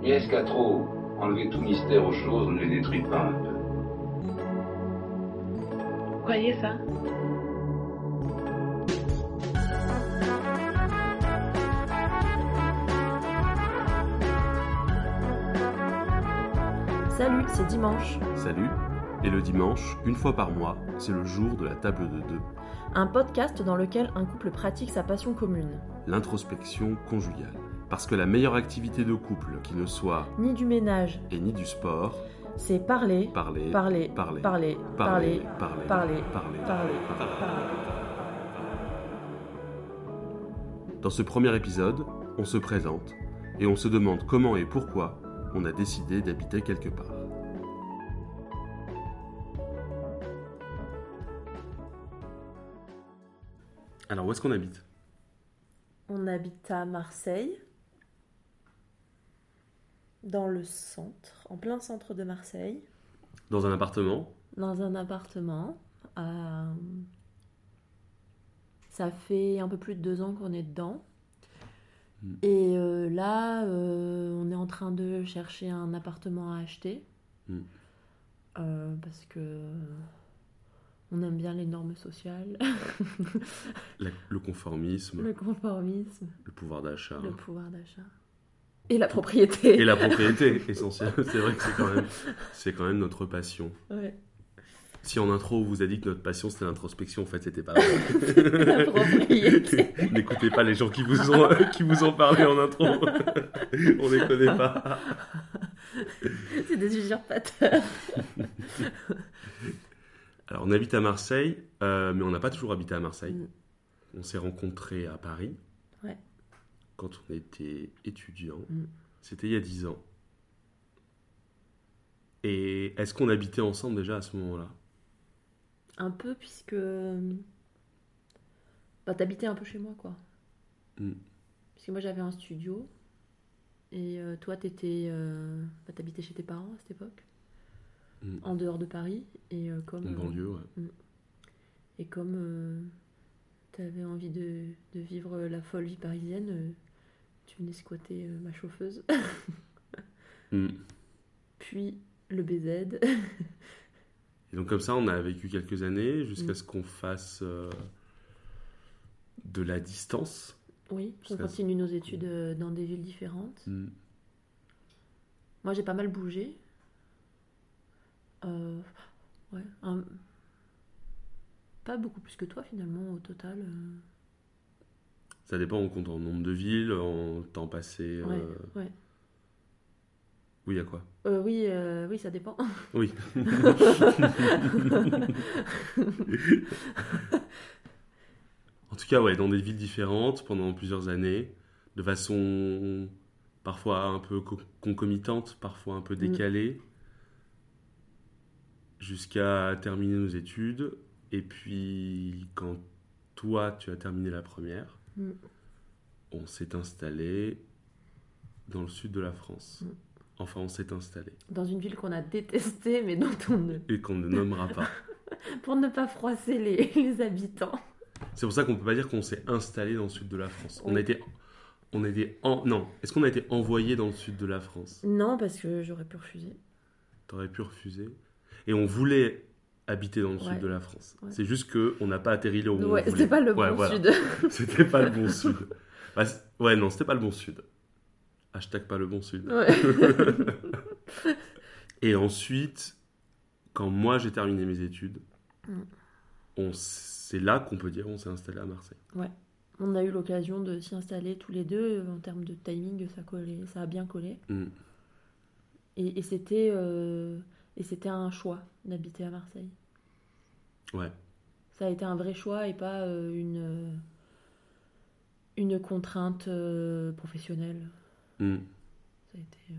Mais est-ce qu'à trop enlever tout mystère aux choses, on ne les détruit pas un peu? Vous croyez ça? Salut, c'est dimanche. Salut. Et le dimanche, une fois par mois, c'est le jour de la table de deux, Un podcast dans lequel un couple pratique sa passion commune. l'introspection conjugale. Parce que la meilleure activité de couple qui ne soit Ni du ménage, et ni du sport, c'est parler, parler, parler, parler, parler, parler, parler, parler, parler. Dans ce premier épisode, on se présente et on se demande comment et pourquoi on a décidé d'habiter quelque part. Alors où est-ce qu'on habite? On habite à Marseille, dans le centre, en plein centre de Marseille, Dans un appartement? Dans un appartement. euh, Ça fait un peu plus de deux ans qu'on est dedans. Mm. Et euh, là, euh, on est en train de chercher un appartement à acheter. Mm. Euh, parce que on aime bien les normes sociales, La- le conformisme, le conformisme, le pouvoir d'achat le pouvoir d'achat et la propriété. et la propriété essentielle. C'est vrai que c'est quand même, c'est quand même notre passion. Ouais, Si en intro on vous a dit que notre passion c'était l'introspection, en fait c'était pas vrai. la propriété. N'écoutez pas les gens qui vous ont qui vous ont parlé en intro. on les connaît pas. C'est des usurpateurs. Alors on habite à Marseille, euh, mais on n'a pas toujours habité à Marseille. Mm. On s'est rencontrés à Paris. Quand on était étudiant. Mm. C'était il y a 10 ans. Et est-ce qu'on habitait ensemble déjà à ce moment-là? Un peu puisque bah t'habitais un peu chez moi quoi. Mm. Puisque moi j'avais un studio et euh, toi t'étais euh, bah, t'habitais chez tes parents à cette époque Mm. en dehors de Paris et euh, comme En euh, banlieue, ouais. et comme euh, t'avais envie de, de vivre la folle vie parisienne euh, tu venais squatter euh, ma chauffeuse Mm. puis le BZ Et donc comme ça, on a vécu quelques années jusqu'à Mm. ce qu'on fasse euh, de la distance. oui on continue nos études euh, dans des villes différentes Mm. Moi, j'ai pas mal bougé. Euh, ouais, un- pas beaucoup plus que toi finalement au total. Ça dépend, on compte en nombre de villes, en temps passé. Ouais, euh, ouais. Oui, à quoi? Euh, oui, euh, oui, ça dépend. Oui. en tout cas, ouais, dans des villes différentes pendant plusieurs années, de façon parfois un peu co- concomitante, parfois un peu Mm. décalée, jusqu'à terminer nos études. Et puis, quand toi, tu as terminé la première, Mm. on s'est installé dans le sud de la France. Mm. Enfin, on s'est installé. Dans une ville qu'on a détestée, mais dont on ne. Et qu'on ne nommera pas. pour ne pas froisser les, les habitants. C'est pour ça qu'on peut pas dire qu'on s'est installé dans le sud de la France. On a été, on a été en, non. Est-ce qu'on a été envoyé dans le sud de la France? Non, parce que j'aurais pu refuser. T'aurais pu refuser. Et on voulait habiter dans le Ouais. sud de la France. Ouais. C'est juste que on n'a pas atterri là où on ouais, c'était pas le Ouais, bon voilà. sud. C'était pas le bon sud. Bah, ouais, non, c'était pas le bon sud. Hashtag pas le bon sud. Ouais. Et ensuite, quand moi j'ai terminé mes études, Mm. on c'est là qu'on peut dire on s'est installé à Marseille. On a eu l'occasion de s'y installer tous les deux. En termes de timing, ça, collait, ça a bien collé. Mm. Et, et c'était euh, et c'était un choix d'habiter à Marseille. Ouais. Ça a été un vrai choix et pas euh, une une contrainte euh, professionnelle. Mm. Ça a été euh,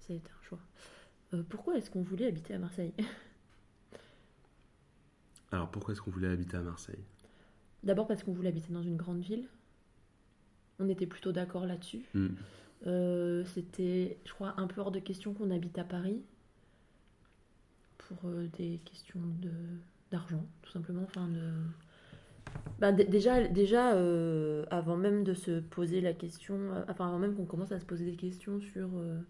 ça a été un choix. Euh, pourquoi est-ce qu'on voulait habiter à Marseille? Alors pourquoi est-ce qu'on voulait habiter à Marseille? D'abord parce qu'on voulait habiter dans une grande ville. On était plutôt d'accord là-dessus. Mm. Euh, C'était, je crois, un peu hors de question qu'on habite à Paris pour euh, des questions de d'argent, tout simplement. Enfin, de, Bah, déjà, déjà euh, avant même de se poser la question, euh, enfin avant même qu'on commence à se poser des questions sur euh,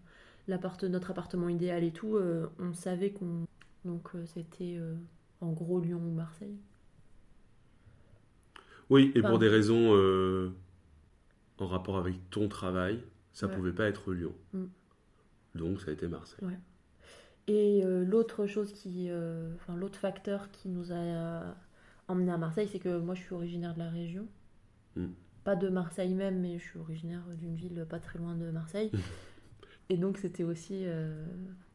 l'appart- notre appartement idéal et tout, on savait qu'on. Donc c'était en gros Lyon ou Marseille. Oui, et Enfin- pour des raisons en rapport avec ton travail, ça Ouais. pouvait pas être Lyon. Mm. Donc ça a été Marseille. Et euh, l'autre chose qui. euh, Enfin, l'autre facteur qui nous a euh, emmené à Marseille, c'est que moi je suis originaire de la région. Mm. Pas de Marseille même, mais je suis originaire d'une ville pas très loin de Marseille. Et donc c'était aussi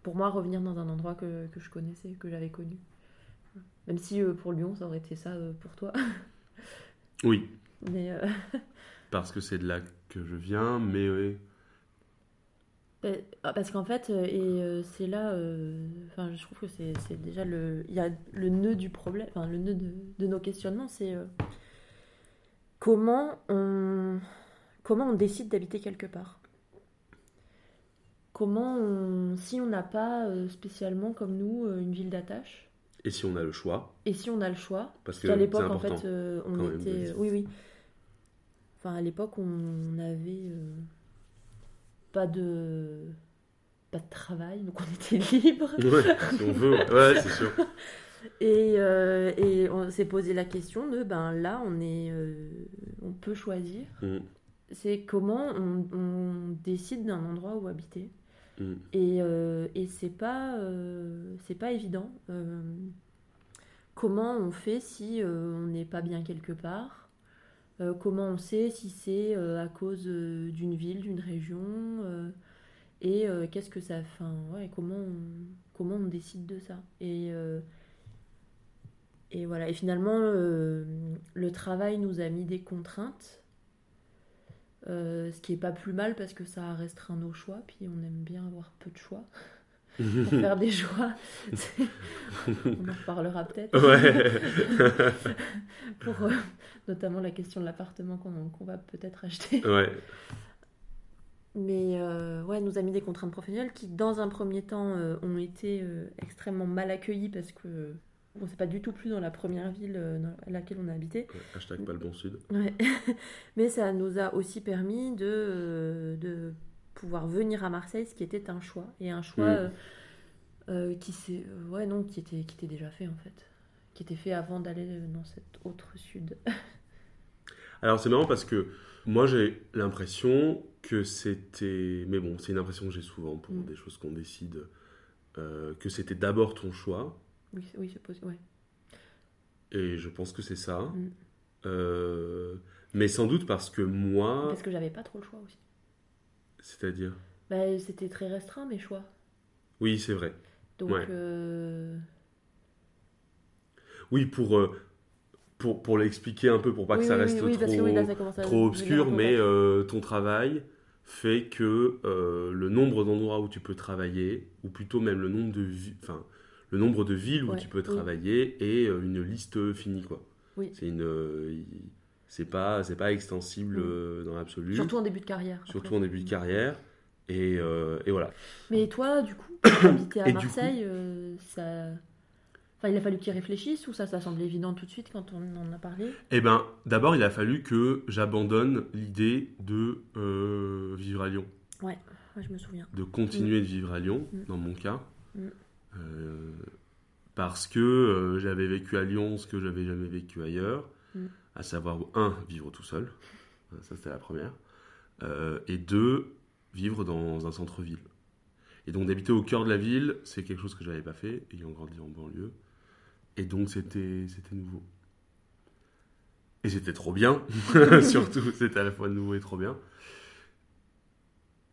pour moi revenir dans un endroit que, que je connaissais, que j'avais connu. Même si pour Lyon ça aurait été ça pour toi. Oui, Mais parce que c'est de là que je viens, mais Parce qu'en fait, euh, et euh, c'est là, euh, enfin, je trouve que c'est déjà le, il y a le nœud du problème, enfin, le nœud de, de nos questionnements, c'est comment on, comment on décide d'habiter quelque part? Comment on, si on n'a pas spécialement comme nous une ville d'attache, Et si on a le choix, et si on a le choix, parce qu'à l'époque en fait, on était, oui oui, enfin à l'époque on avait euh, pas de pas de travail, donc on était libre. Ouais, si on veut, ouais, c'est sûr. Et, euh, et on s'est posé la question de ben là on est euh, on peut choisir. Mm, C'est comment on, on décide d'un endroit où habiter. mm. Et, euh, et c'est pas euh, c'est pas évident. Comment on fait si on n'est pas bien quelque part? Euh, Comment on sait si c'est euh, à cause euh, d'une ville, d'une région Et qu'est-ce que ça fait comment, on, décide de ça Et et voilà. Et finalement, le travail nous a mis des contraintes. Ce qui est pas plus mal parce que ça restreint nos choix, puis on aime bien avoir peu de choix pour faire des. C'est- on en reparlera peut-être. Ouais. pour euh, notamment la question de l'appartement qu'on va peut-être acheter. ouais. Mais euh, ouais, nous a mis des contraintes professionnelles qui, dans un premier temps, euh, ont été euh, extrêmement mal accueillies parce que on s'est pas du tout plus dans la première ville dans laquelle on a habité. Ouais, Hashtag pas le bon sud. Ouais. Mais ça nous a aussi permis de, de pouvoir venir à Marseille, ce qui était un choix. Et un choix Mm. euh, qui, euh, ouais, non, qui, était, qui était déjà fait en fait. Qui était fait avant d'aller dans cet autre sud. Alors c'est marrant parce que moi j'ai l'impression que c'était, mais bon c'est une impression que j'ai souvent pour Mm. des choses qu'on décide, euh, que c'était d'abord ton choix Oui, c'est- oui c'est possible. Ouais. et je pense que c'est ça. Mm. Euh, mais sans doute parce que moi, Parce que j'avais pas trop le choix aussi. C'est-à-dire, Bah, C'était très restreint mes choix. oui c'est vrai. Donc, Ouais. euh, Oui pour euh, pour, pour l'expliquer un peu pour pas oui, que ça reste oui, oui, trop là, ça trop obscur, mais euh, ton travail fait que euh, le nombre d'endroits où tu peux travailler, ou plutôt même le nombre de, enfin, le nombre de villes où Ouais, tu peux travailler est une liste finie. Quoi. Oui. C'est une, c'est pas, c'est pas extensible Mm. euh, dans l'absolu, Surtout en début de carrière. surtout après. en début de carrière. Et, euh, et voilà. Mais toi, du coup, habiter à Marseille, euh, ça. Enfin, il a fallu qu'il réfléchisse ou ça, ça semblait évident tout de suite quand on en a parlé? Eh ben, d'abord, il a fallu que j'abandonne l'idée de euh, vivre à Lyon. Ouais, je me souviens. de continuer de vivre à Lyon, Mm. dans mon cas. Mm. Euh, parce que euh, j'avais vécu à Lyon ce que j'avais jamais vécu ailleurs. À savoir, un, vivre tout seul, ça c'était la première, Euh, et deux, vivre dans un centre-ville. Et donc d'habiter au cœur de la ville, c'est quelque chose que je n'avais pas fait, ayant grandi en banlieue. Et donc c'était nouveau. Et c'était trop bien, surtout, c'était à la fois nouveau et trop bien.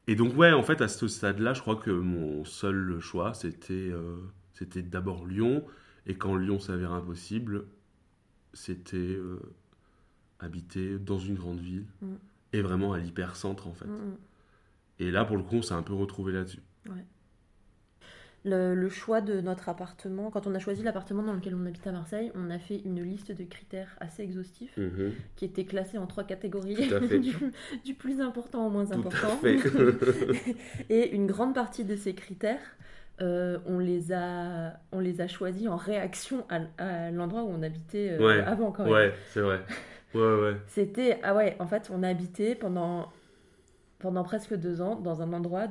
Et donc, ouais, en fait, à ce stade-là, je crois que mon seul choix, c'était euh, d'abord Lyon. Et quand Lyon s'avère impossible, c'était euh, habiter dans une grande ville. Mm. Et vraiment à l'hypercentre, en fait. Mm, mm. Et là, pour le coup, on s'est un peu retrouvé là-dessus. Le, le choix de notre appartement, quand on a choisi l'appartement dans lequel on habite à Marseille, on a fait une liste de critères assez exhaustifs Mhm. qui étaient classés en trois catégories, du, du plus important au moins Tout important. à fait. Et une grande partie de ces critères euh, on, les a, on les a choisis en réaction à, à l'endroit où on habitait euh, Ouais. avant quand même. Ouais, c'est vrai. Ouais, ouais. C'était, ah ouais, en fait, on a habité pendant, pendant presque deux ans dans un endroit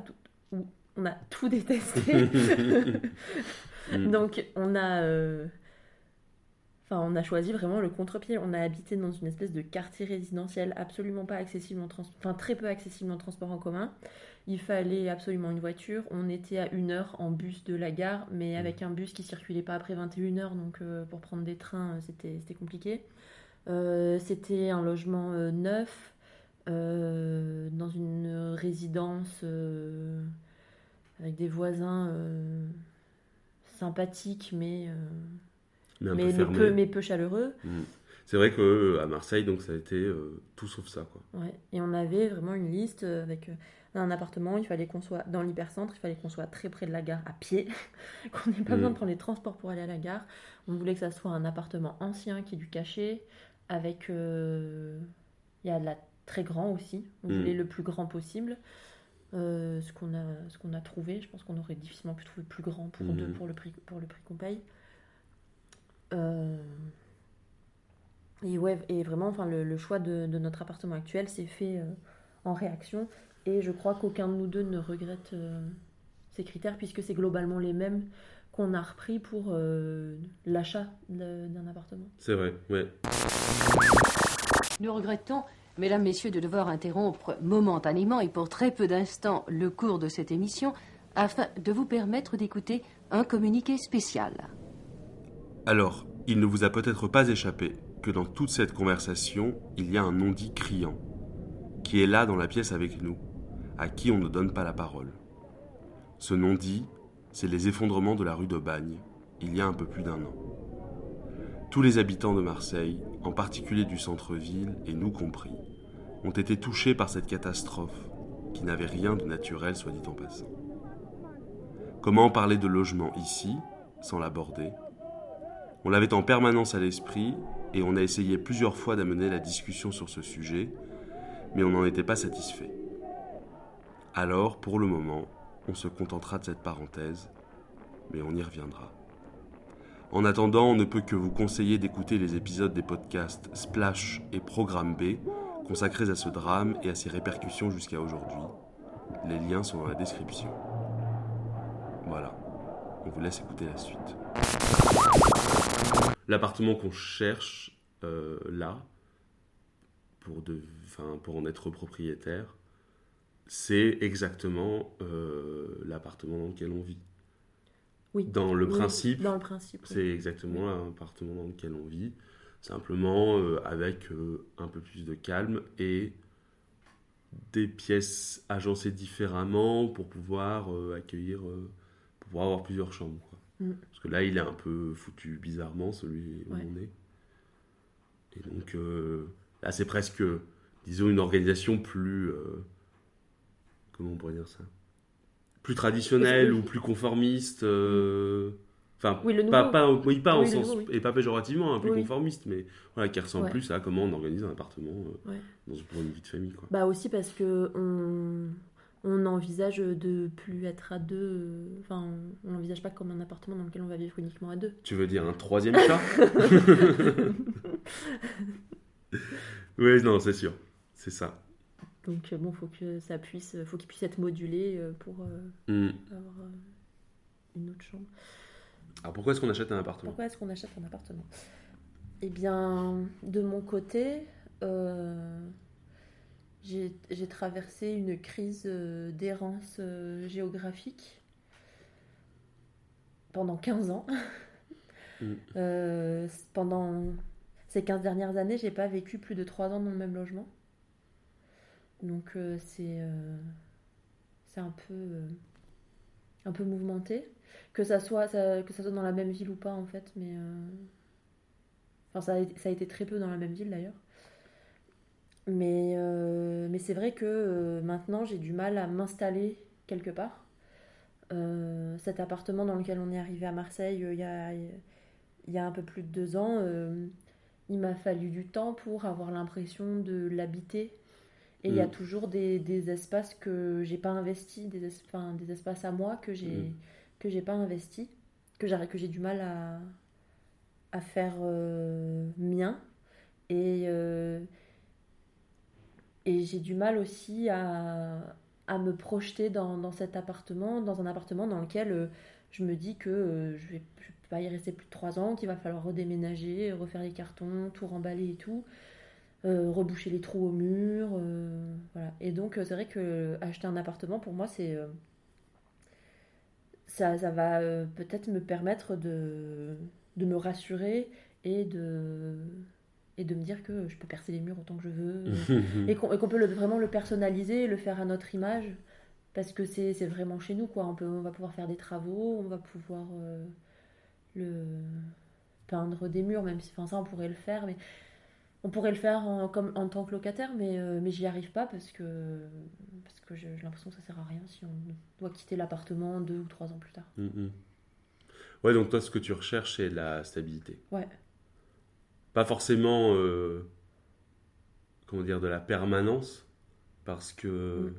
où on a tout détesté. Mm. Donc, on a, euh, enfin, on a choisi vraiment le contre-pied. On a habité dans une espèce de quartier résidentiel absolument pas accessible en transport, enfin, très peu accessible en transport en commun. Il fallait absolument une voiture. On était à une heure en bus de la gare, mais avec un bus qui circulait pas après 21h, donc euh, pour prendre des trains, euh, c'était c'était compliqué. Euh, c'était un logement euh, neuf euh, dans une résidence avec des voisins sympathiques mais, Mais un mais, peu mais peu, mais peu chaleureux. Mm. C'est vrai que à Marseille, donc ça a été euh, tout sauf ça, quoi. Ouais. Et on avait vraiment une liste avec euh, un appartement, il fallait qu'on soit dans l'hypercentre, il fallait qu'on soit très près de la gare à pied, qu'on n'ait pas Mm. besoin de prendre les transports pour aller à la gare. On voulait que ça soit un appartement ancien qui est du cachet, avec... euh, Il y a de la très grand aussi, on Mm. voulait le plus grand possible. Euh, ce qu'on a, ce qu'on a trouvé, je pense qu'on aurait difficilement pu trouver plus grand pour Mhm. deux pour le prix, pour le prix qu'on paye. Euh, Et ouais, et vraiment, enfin, le, le choix de, de notre appartement actuel s'est fait euh, en réaction. Et je crois qu'aucun de nous deux ne regrette ces critères, puisque c'est globalement les mêmes qu'on a repris pour euh, l'achat d'un appartement. C'est vrai, ouais. Nous regrettons, mesdames, messieurs, de devoir interrompre momentanément et pour très peu d'instants le cours de cette émission afin de vous permettre d'écouter un communiqué spécial. Alors, il ne vous a peut-être pas échappé que dans toute cette conversation, il y a un non-dit criant, qui est là dans la pièce avec nous, à qui on ne donne pas la parole. Ce non-dit, c'est les effondrements de la rue de Bagne, il y a un peu plus d'un an. Tous les habitants de Marseille, en particulier du centre-ville, et nous compris, ont été touchés par cette catastrophe, qui n'avait rien de naturel, soit dit en passant. Comment parler de logement ici, sans l'aborder? On l'avait en permanence à l'esprit et on a essayé plusieurs fois d'amener la discussion sur ce sujet, mais on n'en était pas satisfait. Alors, pour le moment, on se contentera de cette parenthèse, mais on y reviendra. En attendant, on ne peut que vous conseiller d'écouter les épisodes des podcasts Splash et Programme B consacrés à ce drame et à ses répercussions jusqu'à aujourd'hui. Les liens sont dans la description. Voilà, on vous laisse écouter la suite. L'appartement qu'on cherche euh, là, pour, en être propriétaire, c'est exactement euh, l'appartement dans lequel on vit. Oui. Dans le Oui, principe, Dans le principe. oui. c'est exactement l'appartement dans lequel on vit, simplement euh, avec euh, un peu plus de calme et des pièces agencées différemment pour pouvoir accueillir, pour pouvoir avoir plusieurs chambres. quoi. Mm. Parce que là, il est un peu foutu bizarrement, celui où Ouais. on est. Et donc, là, c'est presque, disons, une organisation plus. Comment on pourrait dire ça? Plus traditionnelle Oui. ou plus conformiste. euh, Enfin, Oui, le pas, pas, oui, pas en Oui, sens. nouveau, oui. Et pas péjorativement, hein, plus conformiste, mais voilà, qui ressemble Ouais. plus à comment on organise un appartement euh, Ouais. dans une, pour une vie de famille. Quoi. Bah aussi parce que on, on envisage de plus être à deux. euh, Enfin, on n'envisage pas comme un appartement dans lequel on va vivre uniquement à deux. Tu veux dire un troisième chat? Oui, non, c'est sûr. C'est ça. Donc euh, bon, faut que ça puisse, faut qu'il puisse être modulé euh, pour euh, Hmm. avoir une autre chambre. Alors pourquoi est-ce qu'on achète un appartement? Pourquoi est-ce qu'on achète un appartement? Eh bien, de mon côté, euh, j'ai traversé une crise d'errance géographique pendant 15 ans. Mm. Euh, pendant ces 15 dernières années, j'ai pas vécu plus de 3 ans dans le même logement. Donc euh, c'est euh, c'est un peu euh, un peu mouvementé. Que ça soit dans la même ville ou pas en fait mais enfin ça a, été- très peu dans la même ville d'ailleurs. Mais mais c'est vrai que maintenant j'ai du mal à m'installer quelque part. Cet appartement dans lequel on est arrivé à Marseille il y a un peu plus de deux ans il m'a fallu du temps pour avoir l'impression de l'habiter et il y a Mm. toujours des, des espaces que j'ai pas investis des, es- enfin, des espaces à moi que j'ai Mm. que j'ai pas investi, que j'ai que j'ai du mal à, à faire euh, mien et euh, et j'ai du mal aussi à, à me projeter dans, dans, cet appartement, dans un appartement dans lequel euh, je me dis que je vais, je vais pas y rester plus de trois ans, qu'il va falloir redéménager, refaire les cartons, tout remballer et tout. Euh, reboucher les trous au mur. Euh, voilà. Et donc, c'est vrai que acheter un appartement, pour moi, c'est. Euh, ça, ça, va peut-être me permettre de, de me rassurer et de, et de me dire que je peux percer les murs autant que je veux. et qu'on peut le, vraiment le personnaliser, le faire à notre image. Parce que c'est vraiment chez nous, quoi. On, peut, on va pouvoir faire des travaux, on va pouvoir le peindre des murs, même si enfin, ça on pourrait le faire, mais on pourrait le faire en, comme, en tant que locataire, mais, euh, mais j'y arrive pas parce que, parce que j'ai l'impression que ça sert à rien si on doit quitter l'appartement deux ou trois ans plus tard. Mm, mm. Ouais, donc toi, ce que tu recherches, c'est la stabilité. Ouais. Pas forcément, euh, comment dire, de la permanence, parce que, mm.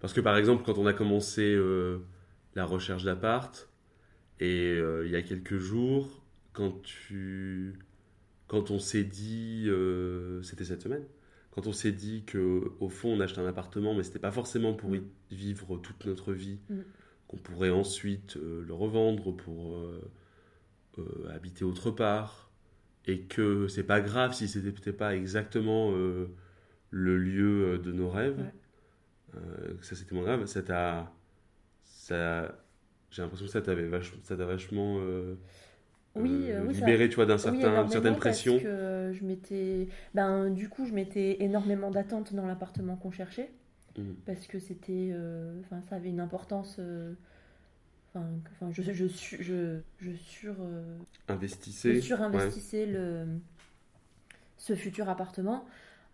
parce que par exemple, quand on a commencé euh, la recherche d'appart, et il y a quelques jours, quand tu quand on s'est dit, euh, c'était cette semaine, quand on s'est dit que au fond on achetait un appartement, mais c'était pas forcément pour y vivre toute notre vie, Mm. qu'on pourrait ensuite euh, le revendre pour euh, euh, habiter autre part, et que c'est pas grave si c'était peut-être pas exactement le lieu de nos rêves, Ouais. que ça c'était moins grave, ça t'a, ça, j'ai l'impression que ça t'avait vach- ça t'a vachement Oui, euh, euh, oui, ça- tu vois, d'un Oui, certain, énormément, certaine pression. Parce que je m'étais, ben, du coup, je m'étais énormément d'attentes dans l'appartement qu'on cherchait. Mm. Parce que c'était. euh, Enfin, ça avait une importance. euh, Enfin, je, je, su- je, je sur. Investissez. je surinvestissais le, ce futur appartement.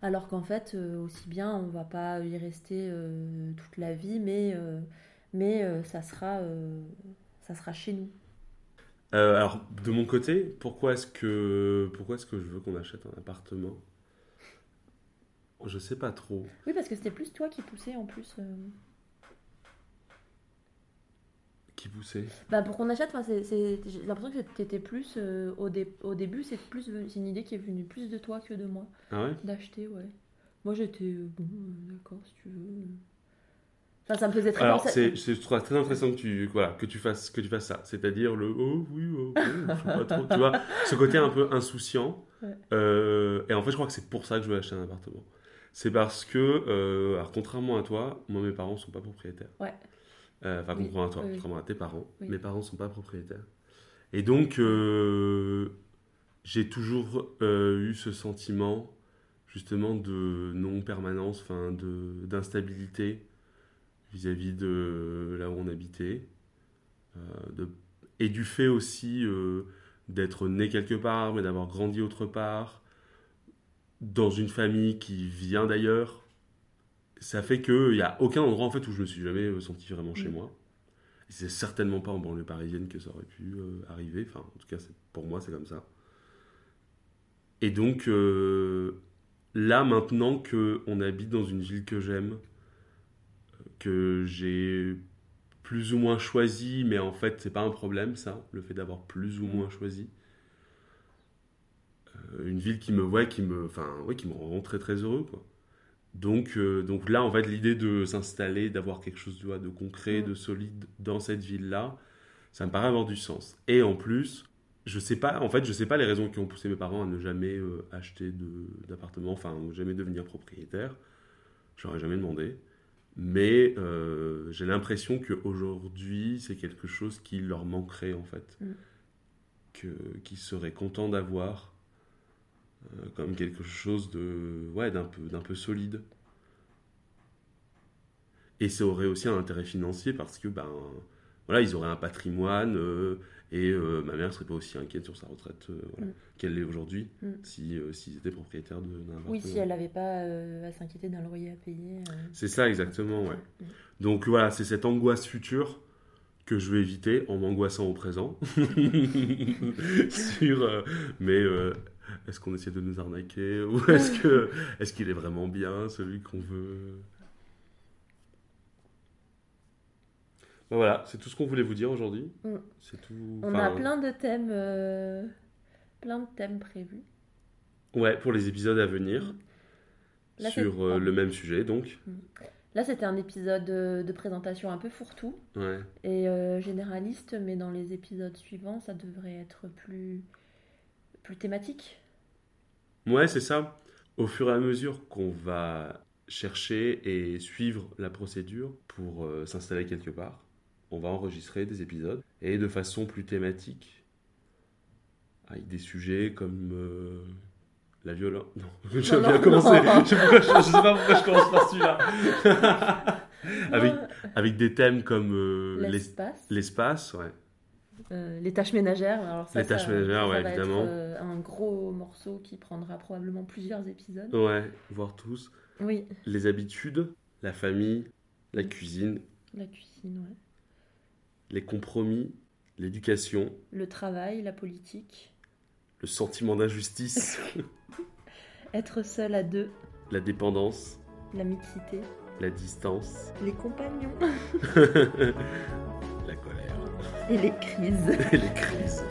Alors qu'en fait, aussi bien, on va pas y rester toute la vie, mais, mais ça, sera, ça sera chez nous. Euh, alors, de mon côté, pourquoi est-ce que, pourquoi est-ce que je veux qu'on achète un appartement? Je sais pas trop. Oui, parce que c'était plus toi qui poussais en plus. euh. Qui poussait? Bah, pour qu'on achète, enfin, c'est- c'est- j'ai l'impression que t'étais plus euh, au, dé- au début, c'est plus c'est une idée qui est venue plus de toi que de moi Ah ouais? D'acheter, ouais. Moi j'étais euh, bon, euh, d'accord si tu veux. Enfin, ça me faisait très Alors, c'est, je trouve ça très intéressant que tu, voilà, que tu, fasses, que tu fasses ça. C'est-à-dire le oh oui, oh, ok, je sais pas trop. Tu vois, ce côté un peu insouciant. Ouais. Euh, et en fait, je crois que c'est pour ça que je veux acheter un appartement. C'est parce que, euh, alors, contrairement à toi, moi, mes parents sont pas propriétaires. Ouais. Euh, Enfin, Oui, contrairement à toi, oui, oui. contrairement à tes parents, Oui. mes parents sont pas propriétaires. Et donc, j'ai toujours eu ce sentiment, justement, de non-permanence, enfin, d'instabilité vis-à-vis de là où on habitait. Euh, de- et du fait aussi euh, d'être né quelque part, mais d'avoir grandi autre part, dans une famille qui vient d'ailleurs. Ça fait qu'il n'y a aucun endroit en fait où je me suis jamais euh, senti vraiment chez Mm. moi. Et c'est certainement pas en banlieue parisienne que ça aurait pu euh, arriver. Enfin, en tout cas, c'est- pour moi, c'est comme ça. Et donc, euh, là, maintenant qu'on habite dans une ville que j'aime, que j'ai plus ou moins choisi, mais en fait, c'est pas un problème, ça, le fait d'avoir plus ou moins choisi. Euh, une ville qui me, ouais, qui me, enfin, ouais, qui me rend très très heureux, quoi. Donc, euh, donc là, en fait, l'idée de s'installer, d'avoir quelque chose vois, de concret, de solide dans cette ville-là, ça me paraît avoir du sens. Et en plus, je sais pas, en fait, je sais pas les raisons qui ont poussé mes parents à ne jamais euh, acheter de- d'appartement, enfin, jamais devenir propriétaire. Je leur ai jamais demandé. Mais euh, j'ai l'impression qu'aujourd'hui, c'est quelque chose qui leur manquerait, en fait. Mm. Que, qu'ils seraient contents d'avoir euh, comme quelque chose de, ouais, d'un peu, d'un peu solide. Et ça aurait aussi un intérêt financier parce que, ben, voilà, ils auraient un patrimoine euh, et euh, ma mère serait pas aussi inquiète sur sa retraite euh, voilà, Mm. qu'elle l'est aujourd'hui Mm. si, s'ils étaient propriétaires d'un appartement. Oui, si elle n'avait pas à s'inquiéter d'un loyer à payer. C'est ça exactement, ouais. Mm. Donc voilà, c'est cette angoisse future que je veux éviter en m'angoissant au présent. Sur, euh, mais euh, est-ce qu'on essaie de nous arnaquer ou est-ce que est-ce qu'il est vraiment bien celui qu'on veut? Bah voilà, c'est tout ce qu'on voulait vous dire aujourd'hui. Mm. C'est tout. On a plein de thèmes, euh, plein de thèmes prévus. Ouais, pour les épisodes à venir. Mm. Là, sur euh, le même sujet, donc. Là, c'était un épisode de, de présentation un peu fourre-tout Ouais. et euh, généraliste, mais dans les épisodes suivants, ça devrait être plus, plus thématique. Ouais, c'est ça. Au fur et à mesure qu'on va chercher et suivre la procédure pour euh, s'installer quelque part, on va enregistrer des épisodes et de façon plus thématique, avec des sujets comme euh, la violence. Non, je Non, viens non, commencer. non. Je, sais pourquoi- je- je sais pas pourquoi je commence par celui-là. avec, avec des thèmes comme euh, l'es- l'espace, l'espace, ouais. euh, les tâches ménagères. Alors ça, Les tâches ça- ménagères, ça ouais, va être, évidemment. euh, un gros morceau qui prendra probablement plusieurs épisodes. Ouais, voir tous. Oui, Les habitudes, la famille, la cuisine, la cuisine, ouais. Les compromis, l'éducation, le travail, la politique, le sentiment d'injustice, être seul à deux, la dépendance, la mixité, la distance, les compagnons. La colère. Et les crises. et les crises.